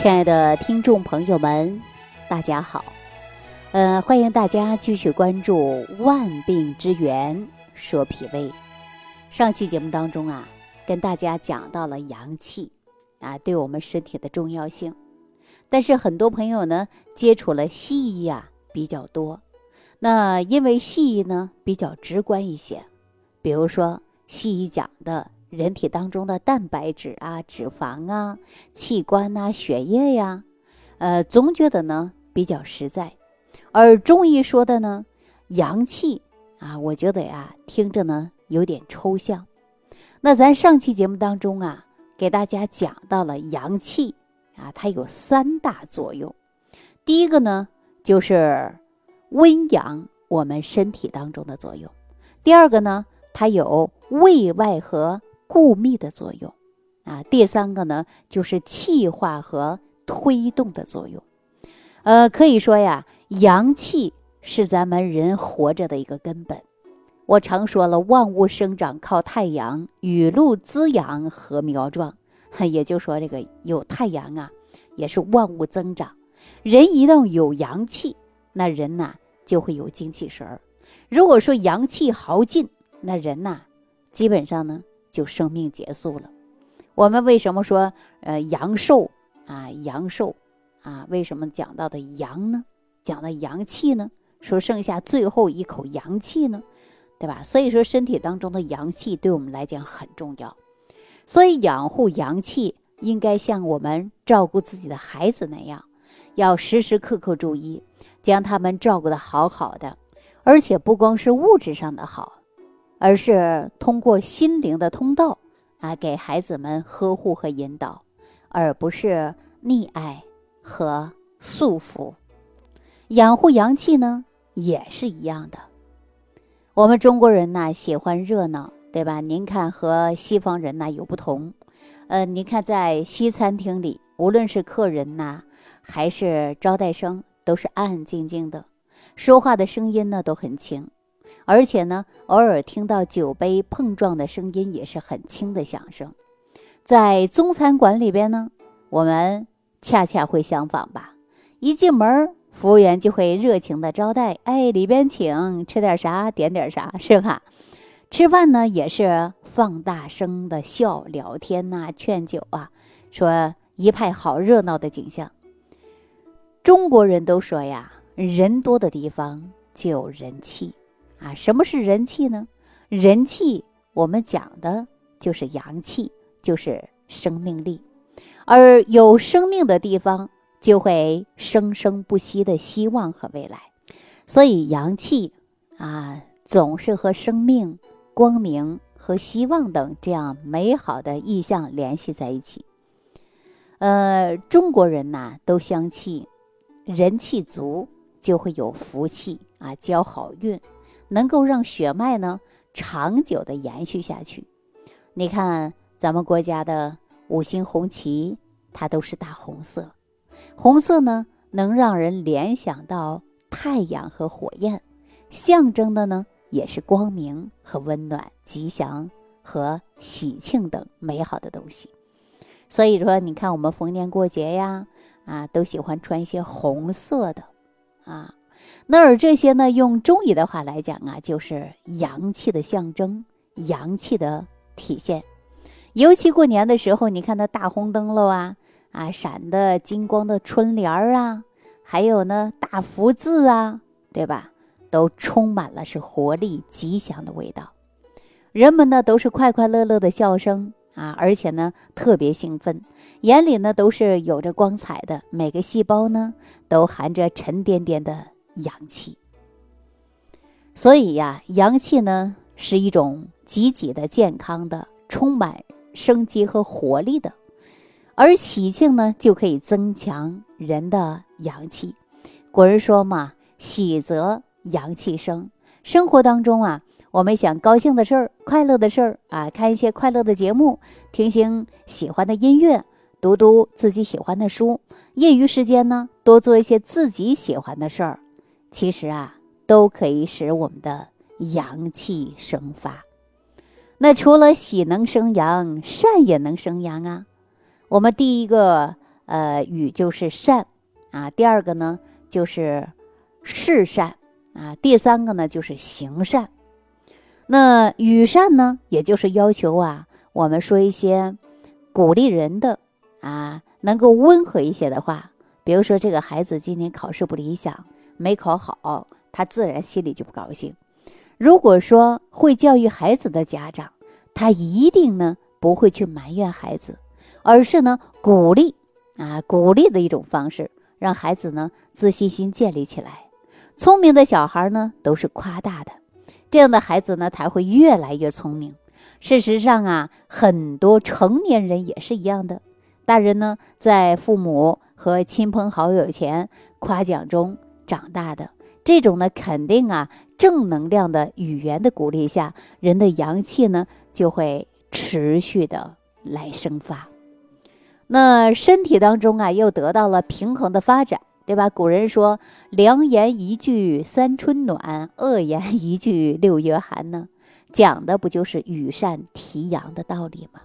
亲爱的听众朋友们，大家好，呃，欢迎大家继续关注《万病之源说脾胃》。上期节目当中啊，跟大家讲到了阳气啊对我们身体的重要性，但是很多朋友呢接触了西医呀比较多，那因为西医呢比较直观一些，比如说西医讲的。人体当中的蛋白质啊、脂肪啊、器官呐、血液呀，呃，总觉得呢比较实在。而中医说的呢，阳气啊，我觉得呀，听着呢有点抽象。那咱上期节目当中啊，给大家讲到了阳气啊，它有三大作用。第一个呢，就是温养我们身体当中的作用；第二个呢，它有胃外和固密的作用，啊，第三个呢就是气化和推动的作用，呃，可以说呀，阳气是咱们人活着的一个根本。我常说了，万物生长靠太阳，雨露滋养禾苗壮，也就说这个有太阳啊，也是万物增长。人一旦有阳气，那人呐就会有精气神儿。如果说阳气耗尽，那人呐基本上呢。就生命结束了。我们为什么说呃阳寿啊阳寿啊？为什么讲到的阳呢？讲的阳气呢？说剩下最后一口阳气呢？对吧？所以说身体当中的阳气对我们来讲很重要。所以养护阳气应该像我们照顾自己的孩子那样，要时时刻刻注意，将他们照顾的好好的，而且不光是物质上的好。而是通过心灵的通道啊，给孩子们呵护和引导，而不是溺爱和束缚。养护阳气呢，也是一样的。我们中国人呢，喜欢热闹，对吧？您看和西方人呢有不同。呃，您看在西餐厅里，无论是客人呐，还是招待生，都是安安静静的，说话的声音呢都很轻。而且呢，偶尔听到酒杯碰撞的声音也是很轻的响声。在中餐馆里边呢，我们恰恰会相反吧？一进门，服务员就会热情的招待，哎，里边请，吃点啥，点点啥，是吧？吃饭呢，也是放大声的笑、聊天呐、劝酒啊，说一派好热闹的景象。中国人都说呀，人多的地方就有人气。啊，什么是人气呢？人气，我们讲的就是阳气，就是生命力。而有生命的地方，就会生生不息的希望和未来。所以，阳气啊，总是和生命、光明和希望等这样美好的意象联系在一起。呃，中国人呐，都相信人气足就会有福气啊，交好运。能够让血脉呢长久的延续下去。你看咱们国家的五星红旗，它都是大红色。红色呢，能让人联想到太阳和火焰，象征的呢也是光明和温暖、吉祥和喜庆等美好的东西。所以说，你看我们逢年过节呀，啊，都喜欢穿一些红色的，啊。那而这些呢，用中医的话来讲啊，就是阳气的象征，阳气的体现。尤其过年的时候，你看那大红灯笼啊，啊闪的金光的春联儿啊，还有呢大福字啊，对吧？都充满了是活力、吉祥的味道。人们呢都是快快乐乐的笑声啊，而且呢特别兴奋，眼里呢都是有着光彩的，每个细胞呢都含着沉甸甸的。阳气，所以呀，阳气呢是一种积极的、健康的、充满生机和活力的，而喜庆呢就可以增强人的阳气。古人说嘛：“喜则阳气生。”生活当中啊，我们想高兴的事儿、快乐的事儿啊，看一些快乐的节目，听听喜欢的音乐，读读自己喜欢的书，业余时间呢多做一些自己喜欢的事儿。其实啊，都可以使我们的阳气生发。那除了喜能生阳，善也能生阳啊。我们第一个呃，语就是善啊，第二个呢就是事善啊，第三个呢就是行善。那语善呢，也就是要求啊，我们说一些鼓励人的啊，能够温和一些的话。比如说，这个孩子今年考试不理想，没考好，他自然心里就不高兴。如果说会教育孩子的家长，他一定呢不会去埋怨孩子，而是呢鼓励啊，鼓励的一种方式，让孩子呢自信心建立起来。聪明的小孩呢都是夸大的，这样的孩子呢才会越来越聪明。事实上啊，很多成年人也是一样的，大人呢在父母和亲朋好友前夸奖中长大的。这种呢，肯定啊，正能量的语言的鼓励下，人的阳气呢就会持续的来生发。那身体当中啊，又得到了平衡的发展，对吧？古人说“良言一句三春暖，恶言一句六月寒”呢，讲的不就是羽善提阳的道理吗？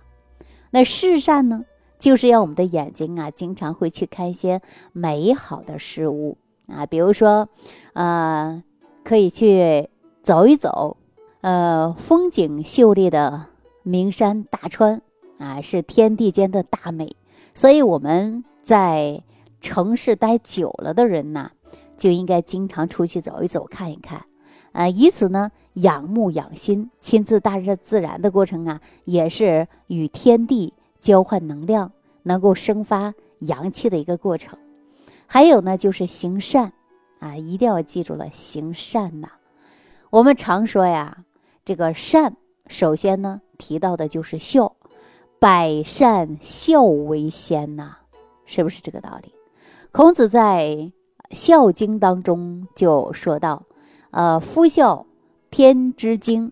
那事善呢，就是要我们的眼睛啊，经常会去看一些美好的事物。啊，比如说，呃，可以去走一走，呃，风景秀丽的名山大川，啊，是天地间的大美。所以我们在城市待久了的人呢，就应该经常出去走一走，看一看，啊，以此呢养目养心，亲自大自然的过程啊，也是与天地交换能量，能够生发阳气的一个过程。还有呢，就是行善，啊，一定要记住了，行善呐。我们常说呀，这个善，首先呢提到的就是孝，百善孝为先呐，是不是这个道理？孔子在《孝经》当中就说到，呃，夫孝，天之经，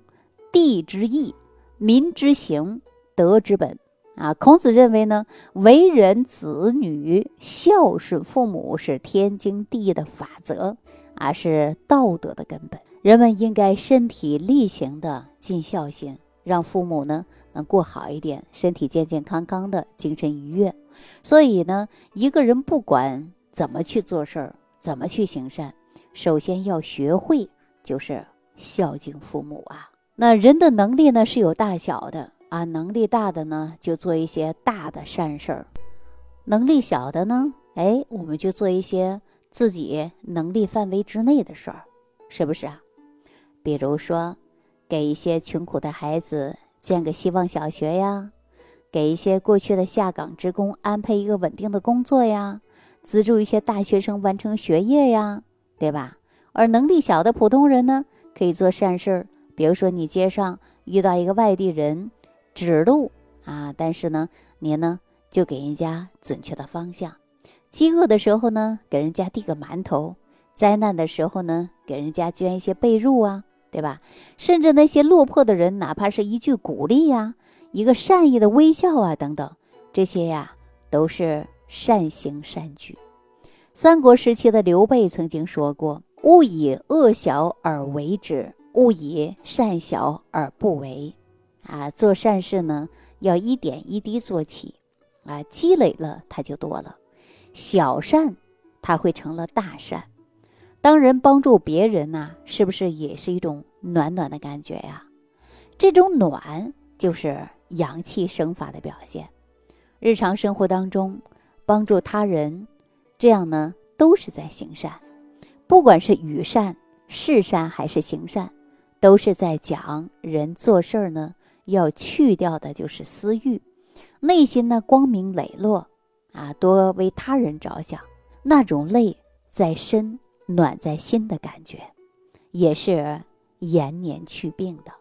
地之义，民之行，德之本。啊，孔子认为呢，为人子女孝顺父母是天经地义的法则，啊，是道德的根本。人们应该身体力行的尽孝心，让父母呢能过好一点，身体健健康康的，精神愉悦。所以呢，一个人不管怎么去做事儿，怎么去行善，首先要学会就是孝敬父母啊。那人的能力呢是有大小的。啊，能力大的呢，就做一些大的善事儿；能力小的呢，哎，我们就做一些自己能力范围之内的事儿，是不是啊？比如说，给一些穷苦的孩子建个希望小学呀，给一些过去的下岗职工安排一个稳定的工作呀，资助一些大学生完成学业呀，对吧？而能力小的普通人呢，可以做善事儿，比如说你街上遇到一个外地人。指路啊，但是呢，您呢就给人家准确的方向。饥饿的时候呢，给人家递个馒头；灾难的时候呢，给人家捐一些被褥啊，对吧？甚至那些落魄的人，哪怕是一句鼓励呀，一个善意的微笑啊，等等，这些呀，都是善行善举。三国时期的刘备曾经说过：“勿以恶小而为之，勿以善小而不为。”啊，做善事呢，要一点一滴做起，啊，积累了它就多了。小善，它会成了大善。当人帮助别人呐，是不是也是一种暖暖的感觉呀？这种暖就是阳气生发的表现。日常生活当中，帮助他人，这样呢，都是在行善。不管是语善、事善还是行善，都是在讲人做事儿呢。要去掉的就是私欲，内心呢光明磊落，啊，多为他人着想，那种累在身，暖在心的感觉，也是延年去病的。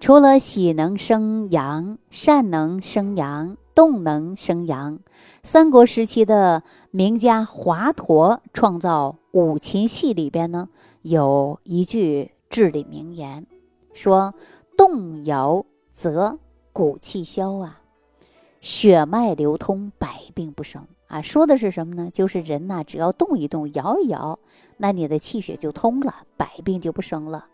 除了喜能生阳，善能生阳，动能生阳。三国时期的名家华佗创造五禽戏里边呢，有一句至理名言，说。动摇则骨气消啊，血脉流通，百病不生啊。说的是什么呢？就是人呐，只要动一动，摇一摇，那你的气血就通了，百病就不生了。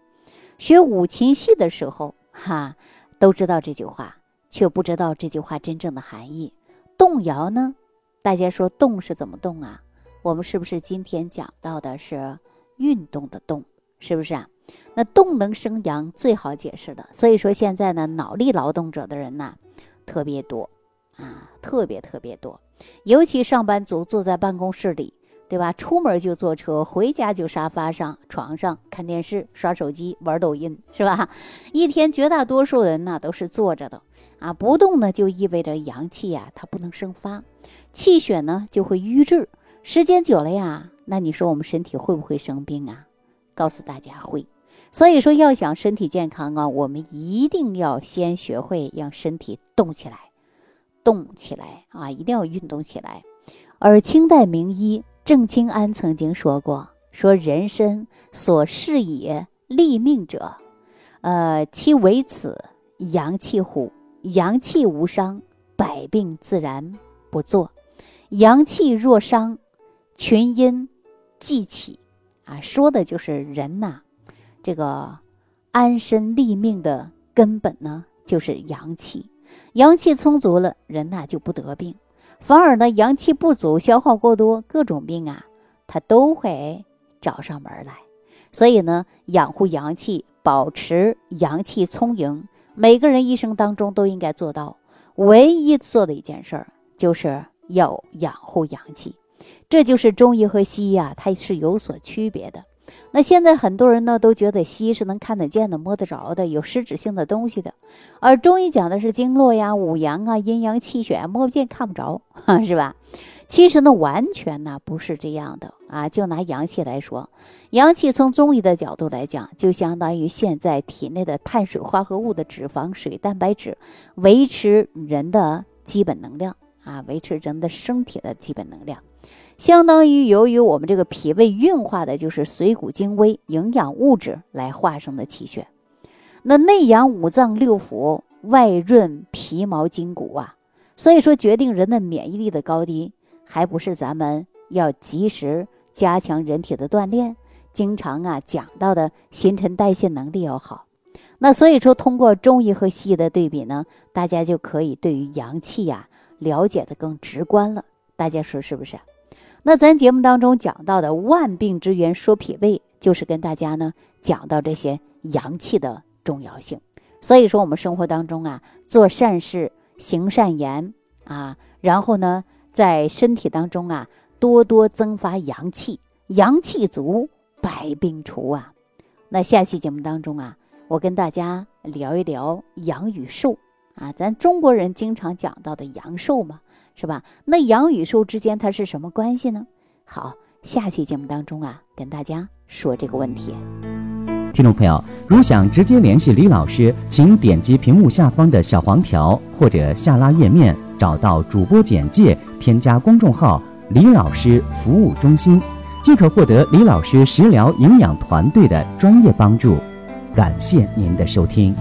学五禽戏的时候，哈，都知道这句话，却不知道这句话真正的含义。动摇呢，大家说动是怎么动啊？我们是不是今天讲到的是运动的动？是不是啊？那动能生阳，最好解释的。所以说现在呢，脑力劳动者的人呢特别多啊，特别特别多。尤其上班族坐在办公室里，对吧？出门就坐车，回家就沙发上、床上看电视、刷手机、玩抖音，是吧？一天绝大多数人呢都是坐着的啊，不动呢就意味着阳气呀它不能生发，气血呢就会瘀滞，时间久了呀，那你说我们身体会不会生病啊？告诉大家会。所以说要想身体健康啊，我们一定要先学会让身体动起来。动起来啊！一定要运动起来。而清代名医郑清安曾经说过：“说人身所适以立命者，呃，其为此阳气乎？阳气无伤，百病自然不作；阳气若伤，群阴既起。”啊，说的就是人呐，这个安身立命的根本呢，就是阳气。阳气充足了，人呐就不得病；反而呢，阳气不足、消耗过多，各种病啊，它都会找上门来。所以呢，养护阳气，保持阳气充盈，每个人一生当中都应该做到。唯一做的一件事儿，就是要养护阳气。这就是中医和西医啊，它是有所区别的。那现在很多人呢都觉得西医是能看得见的、摸得着的、有实质性的东西的，而中医讲的是经络呀、五阳啊、阴阳气血，摸不见、看不着，是吧？其实呢，完全呢不是这样的啊。就拿阳气来说，阳气从中医的角度来讲，就相当于现在体内的碳水化合物的脂肪、水、蛋白质，维持人的基本能量啊，维持人的身体的基本能量。相当于由于我们这个脾胃运化的就是水谷精微营养物质来化生的气血，那内养五脏六腑，外润皮毛筋骨啊，所以说决定人的免疫力的高低，还不是咱们要及时加强人体的锻炼，经常啊讲到的新陈代谢能力要好。那所以说，通过中医和西医的对比呢，大家就可以对于阳气呀了解的更直观了。大家说是不是？那咱节目当中讲到的万病之源说脾胃，就是跟大家呢讲到这些阳气的重要性。所以说，我们生活当中啊，做善事、行善言啊，然后呢，在身体当中啊，多多增发阳气，阳气足，百病除啊。那下期节目当中啊，我跟大家聊一聊阳与寿啊，咱中国人经常讲到的阳寿嘛。是吧？那阳与寿之间它是什么关系呢？好，下期节目当中啊，跟大家说这个问题。听众朋友，如想直接联系李老师，请点击屏幕下方的小黄条，或者下拉页面找到主播简介，添加公众号“李老师服务中心”，即可获得李老师食疗营养团队的专业帮助。感谢您的收听。